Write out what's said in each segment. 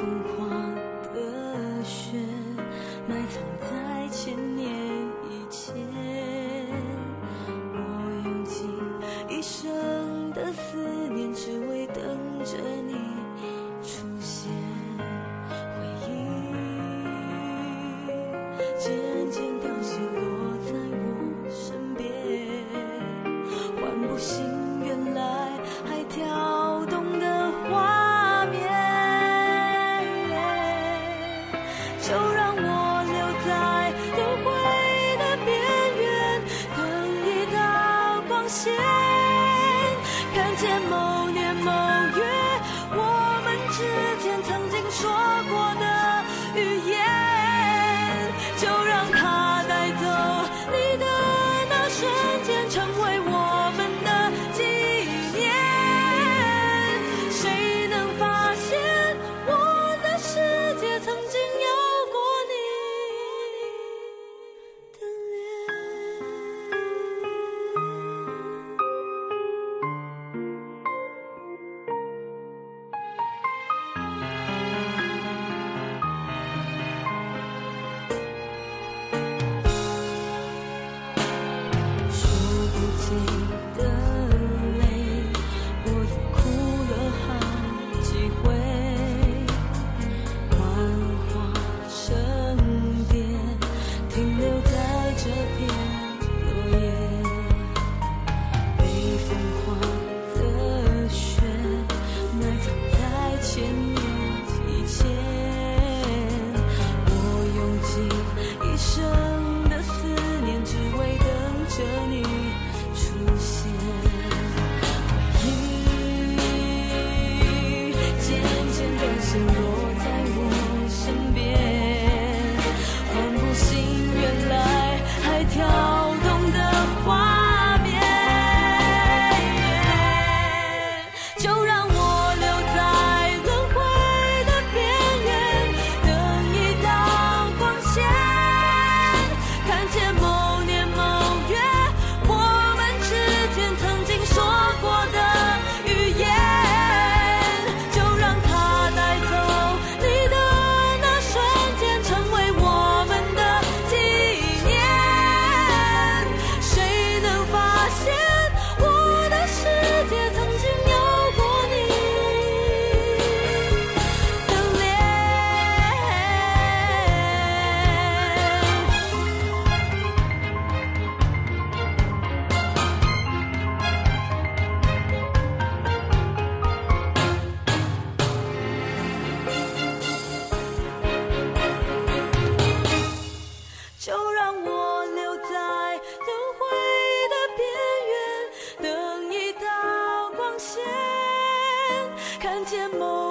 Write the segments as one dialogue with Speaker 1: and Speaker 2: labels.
Speaker 1: 浮夸。就让。见梦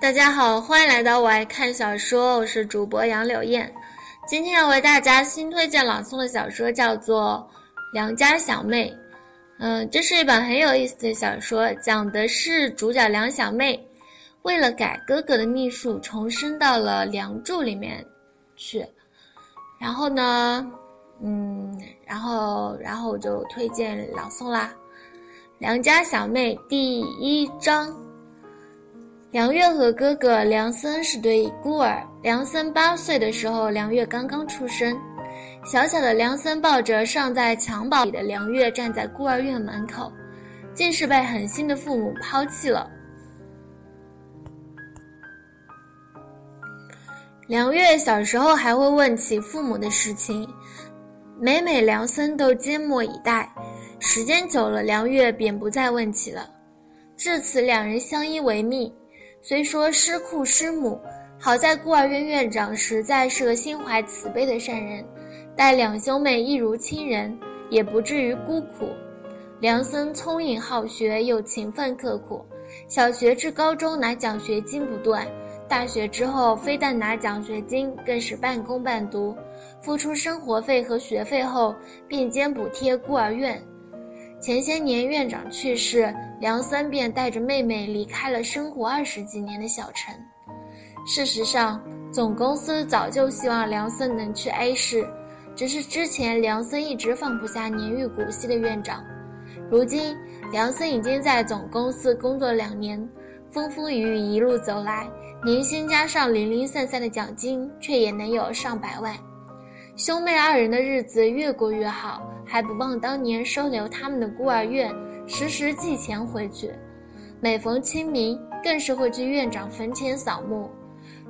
Speaker 2: 大家好欢迎来到我爱看小说我是主播杨柳燕。今天要为大家新推荐朗诵的小说叫做梁家小妹。嗯这是一本很有意思的小说讲的是主角梁小妹为了改哥哥的秘术重生到了梁祝里面去。然后呢嗯然后然后我就推荐朗诵啦梁家小妹第一章梁月和哥哥梁森是对孤儿梁森八岁的时候梁月刚刚出生。小小的梁森抱着尚在襁褓里的梁月站在孤儿院门口竟是被狠心的父母抛弃了。梁月小时候还会问起父母的事情每每梁森都缄默以待。时间久了梁月便不再问起了。至此两人相依为命虽说失父失母，好在孤儿院院长实在是个心怀慈悲的善人，待两兄妹一如亲人，也不至于孤苦。梁森聪颖好学，又勤奋刻苦，小学至高中拿奖学金不断。大学之后，非但拿奖学金，更是半工半读，付出生活费和学费后，并兼补贴孤儿院。前些年院长去世，梁森便带着妹妹离开了生活二十几年的小城。事实上，总公司早就希望梁森能去 A 市，只是之前梁森一直放不下年逾古稀的院长。如今，梁森已经在总公司工作两年，风风雨雨一路走来。年薪加上零零散散的奖金，却也能有上百万。兄妹二人的日子越过越好，还不忘当年收留他们的孤儿院，时时寄钱回去。每逢清明，更是会去院长坟前扫墓。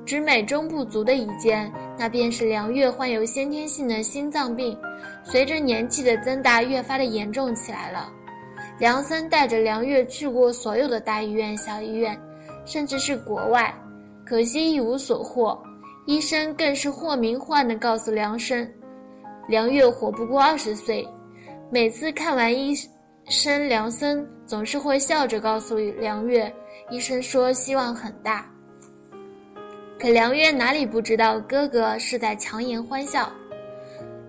Speaker 2: 只美中不足的一件，那便是梁月患有先天性的心脏病，随着年纪的增大，越发的严重起来了。梁森带着梁月去过所有的大医院、小医院，甚至是国外。可惜一无所获，医生更是或明或暗地告诉梁生，梁月活不过二十岁。每次看完医生，梁森总是会笑着告诉梁月，医生说希望很大。可梁月哪里不知道哥哥是在强颜欢笑，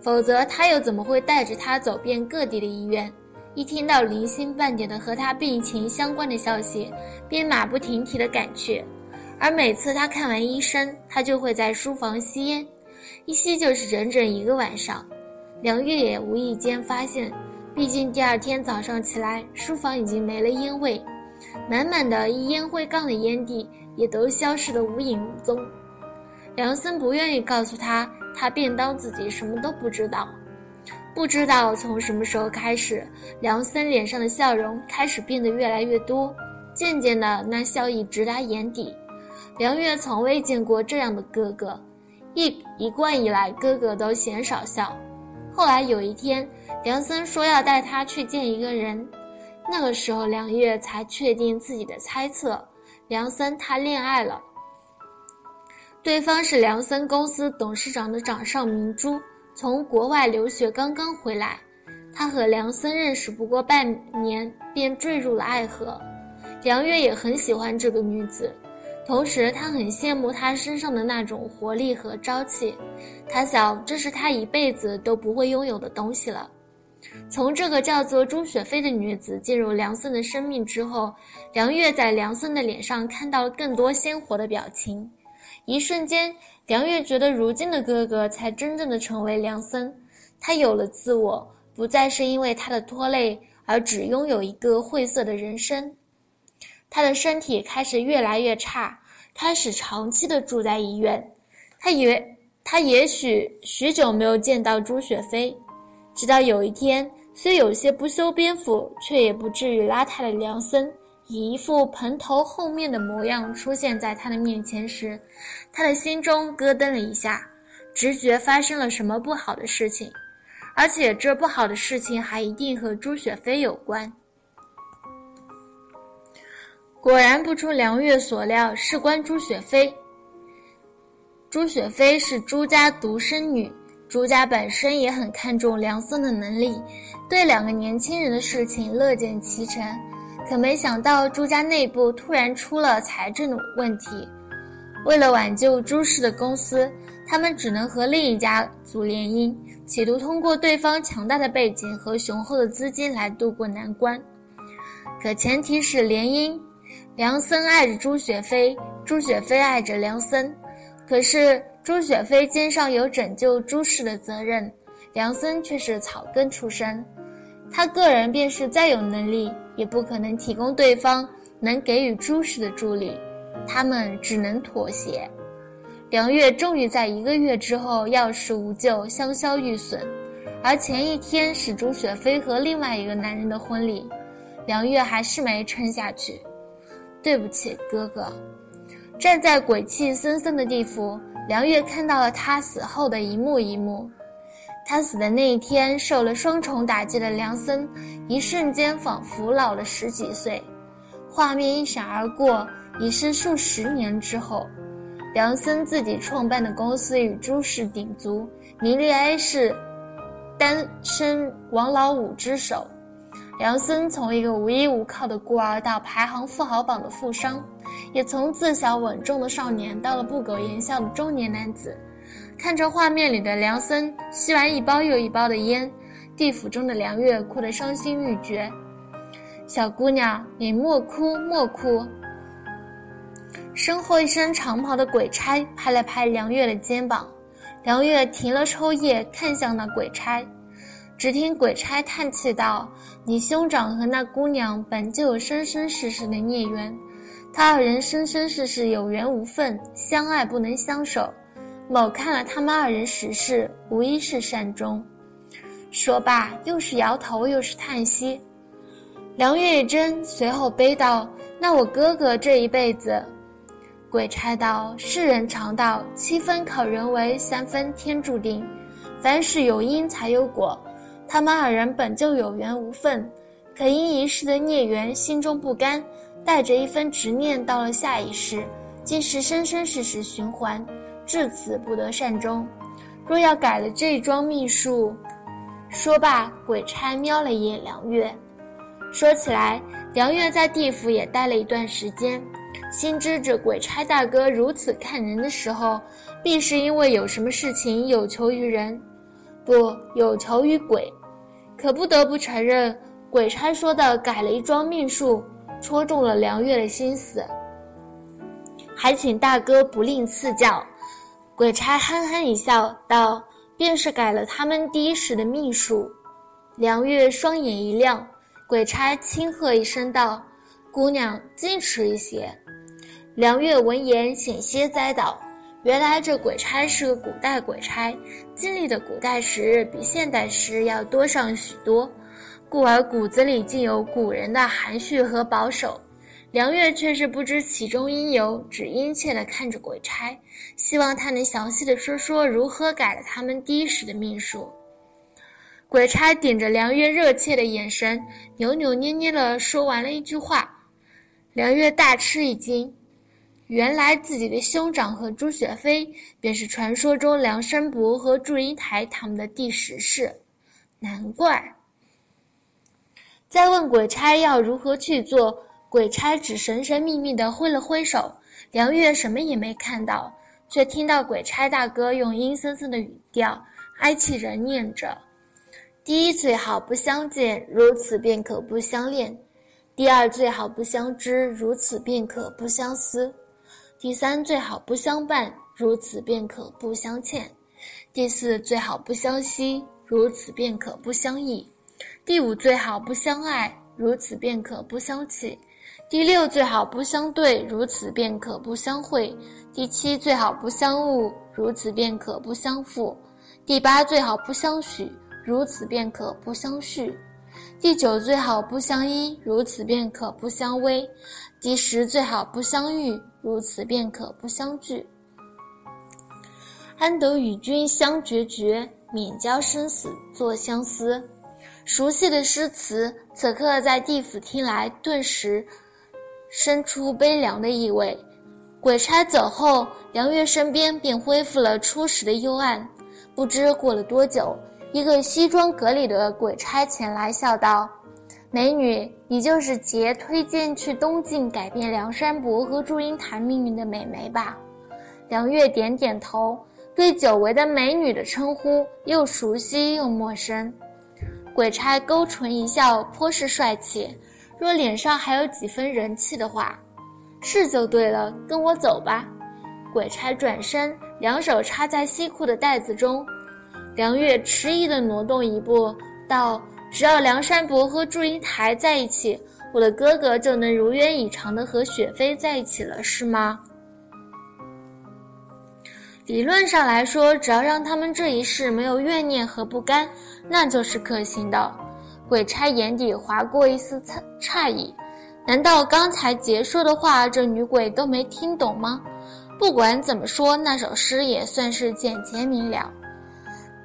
Speaker 2: 否则他又怎么会带着他走遍各地的医院？一听到零星半点的和他病情相关的消息，便马不停蹄地赶去。而每次他看完医生，他就会在书房吸烟，一吸就是整整一个晚上。梁月也无意间发现，毕竟第二天早上起来，书房已经没了烟味，满满的一烟灰缸的烟蒂也都消失得无影无踪。梁森不愿意告诉他，他便当自己什么都不知道。不知道从什么时候开始，梁森脸上的笑容开始变得越来越多，渐渐的，那笑意直达眼底。梁月从未见过这样的哥哥，一一贯以来哥哥都嫌少笑。后来有一天，梁森说要带他去见一个人，那个时候梁月才确定自己的猜测：梁森他恋爱了。对方是梁森公司董事长的掌上明珠，从国外留学刚刚回来，他和梁森认识不过半年，便坠入了爱河。梁月也很喜欢这个女子。同时，他很羡慕她身上的那种活力和朝气，他想这是他一辈子都不会拥有的东西了。从这个叫做朱雪飞的女子进入梁森的生命之后，梁月在梁森的脸上看到了更多鲜活的表情。一瞬间，梁月觉得如今的哥哥才真正的成为梁森，他有了自我，不再是因为他的拖累而只拥有一个晦涩的人生。他的身体开始越来越差，开始长期的住在医院。他以为他也许许久没有见到朱雪飞，直到有一天，虽有些不修边幅，却也不至于邋遢的梁森，以一副蓬头垢面的模样出现在他的面前时，他的心中咯噔了一下，直觉发生了什么不好的事情，而且这不好的事情还一定和朱雪飞有关。果然不出梁月所料，事关朱雪飞。朱雪飞是朱家独生女，朱家本身也很看重梁森的能力，对两个年轻人的事情乐见其成。可没想到朱家内部突然出了财政的问题，为了挽救朱氏的公司，他们只能和另一家族联姻，企图通过对方强大的背景和雄厚的资金来渡过难关。可前提是联姻。梁森爱着朱雪飞，朱雪飞爱着梁森，可是朱雪飞肩上有拯救朱氏的责任，梁森却是草根出身，他个人便是再有能力，也不可能提供对方能给予朱氏的助力，他们只能妥协。梁月终于在一个月之后药石无救，香消玉损。而前一天是朱雪飞和另外一个男人的婚礼，梁月还是没撑下去。对不起，哥哥。站在鬼气森森的地府，梁月看到了他死后的一幕一幕。他死的那一天，受了双重打击的梁森，一瞬间仿佛老了十几岁。画面一闪而过，已是数十年之后。梁森自己创办的公司与朱氏鼎足，名列 A 市单身王老五之首。梁森从一个无依无靠的孤儿到排行富豪榜的富商，也从自小稳重的少年到了不苟言笑的中年男子。看着画面里的梁森吸完一包又一包的烟，地府中的梁月哭得伤心欲绝。小姑娘，你莫哭莫哭。身后一身长袍的鬼差拍了拍梁月的肩膀，梁月停了抽噎，看向那鬼差。只听鬼差叹气道：“你兄长和那姑娘本就有生生世世的孽缘，他二人生生世世有缘无分，相爱不能相守。某看了他们二人实事，无一是善终。”说罢，又是摇头，又是叹息。梁月珍，随后悲道：“那我哥哥这一辈子……”鬼差道：“世人常道，七分靠人为，三分天注定。凡事有因才有果。他们二人本就有缘无分，可因一世的孽缘，心中不甘，带着一分执念到了下一世，竟是生生世世循环，至此不得善终。若要改了这桩命数……”说罢，鬼差瞄了一眼梁月。说起来，梁月在地府也待了一段时间。心知这鬼差大哥如此看人的时候，必是因为有什么事情有求于人，不有求于鬼。可不得不承认，鬼差说的改了一桩命数，戳中了梁月的心思。还请大哥不吝赐教。鬼差憨憨一笑，道：“便是改了他们第一世的命数。”梁月双眼一亮，鬼差轻喝一声道：“姑娘，矜持一些。”梁月闻言险些栽倒。原来这鬼差是个古代鬼差，经历的古代时日比现代时要多上许多，故而骨子里竟有古人的含蓄和保守。梁月却是不知其中因由，只殷切地看着鬼差，希望他能详细的说说如何改了他们第一世的命数。鬼差顶着梁月热切的眼神，扭扭捏捏地说完了一句话。梁月大吃一惊。原来自己的兄长和朱雪飞便是传说中梁山伯和祝英台他们的第十世，难怪。再问鬼差要如何去做，鬼差只神神秘秘地挥了挥手，梁月什么也没看到，却听到鬼差大哥用阴森森的语调哀泣着念着：“第一最好不相见，如此便可不相恋；第二最好不相知，如此便可不相思。”第三最好不相伴，如此便可不相欠；第四最好不相惜，如此便可不相忆；第五最好不相爱，如此便可不相弃；第六最好不相对，如此便可不相会；第七最好不相误，如此便可不相负；第八最好不相许，如此便可不相续；第九最好不相依，如此便可不相偎；第十最好不相遇。如此便可不相聚，安得与君相决绝，免交生死作相思。熟悉的诗词，此刻在地府听来，顿时生出悲凉的意味。鬼差走后，梁月身边便恢复了初时的幽暗。不知过了多久，一个西装革履的鬼差前来，笑道。美女，你就是杰推荐去东晋改变梁山伯和祝英台命运的美眉吧？梁月点点头，对久违的美女的称呼又熟悉又陌生。鬼差勾唇一笑，颇是帅气。若脸上还有几分人气的话，是就对了。跟我走吧。鬼差转身，两手插在西裤的袋子中。梁月迟疑地挪动一步，道。只要梁山伯和祝英台在一起，我的哥哥就能如愿以偿的和雪飞在一起了，是吗？理论上来说，只要让他们这一世没有怨念和不甘，那就是可行的。鬼差眼底划过一丝诧诧异，难道刚才杰说的话，这女鬼都没听懂吗？不管怎么说，那首诗也算是简洁明了。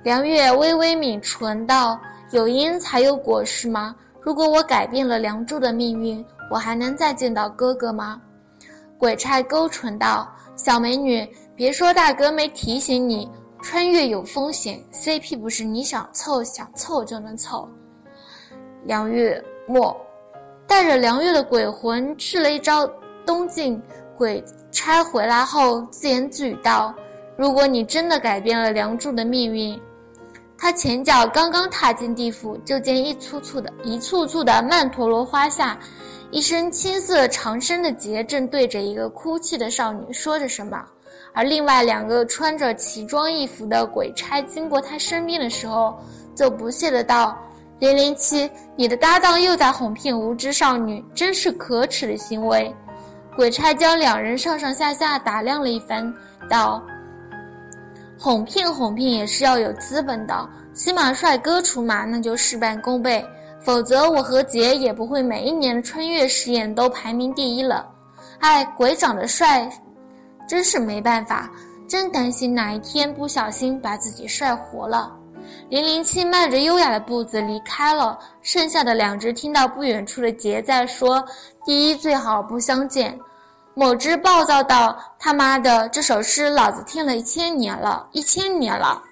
Speaker 2: 梁月微微抿唇道：“有因才有果，是吗？如果我改变了梁祝的命运，我还能再见到哥哥吗？”鬼差勾唇道：“小美女。”别说大哥没提醒你，穿越有风险，CP 不是你想凑想凑就能凑。梁月末带着梁月的鬼魂去了一招东晋，鬼差回来后自言自语道：“如果你真的改变了梁祝的命运，他前脚刚刚踏进地府，就见一簇簇的一簇簇的曼陀罗花下，一身青色长身的结正对着一个哭泣的少女说着什么。”而另外两个穿着奇装异服的鬼差经过他身边的时候，就不屑的道：“零零七，你的搭档又在哄骗无知少女，真是可耻的行为。”鬼差将两人上上下下打量了一番，道：“哄骗哄骗也是要有资本的，起码帅哥出马，那就事半功倍。否则我和杰也不会每一年穿越实验都排名第一了。哎，鬼长得帅。”真是没办法，真担心哪一天不小心把自己帅活了。零零七迈着优雅的步子离开了，剩下的两只听到不远处的杰在说：“第一最好不相见。”某只暴躁道：“他妈的，这首诗老子听了一千年了，一千年了。”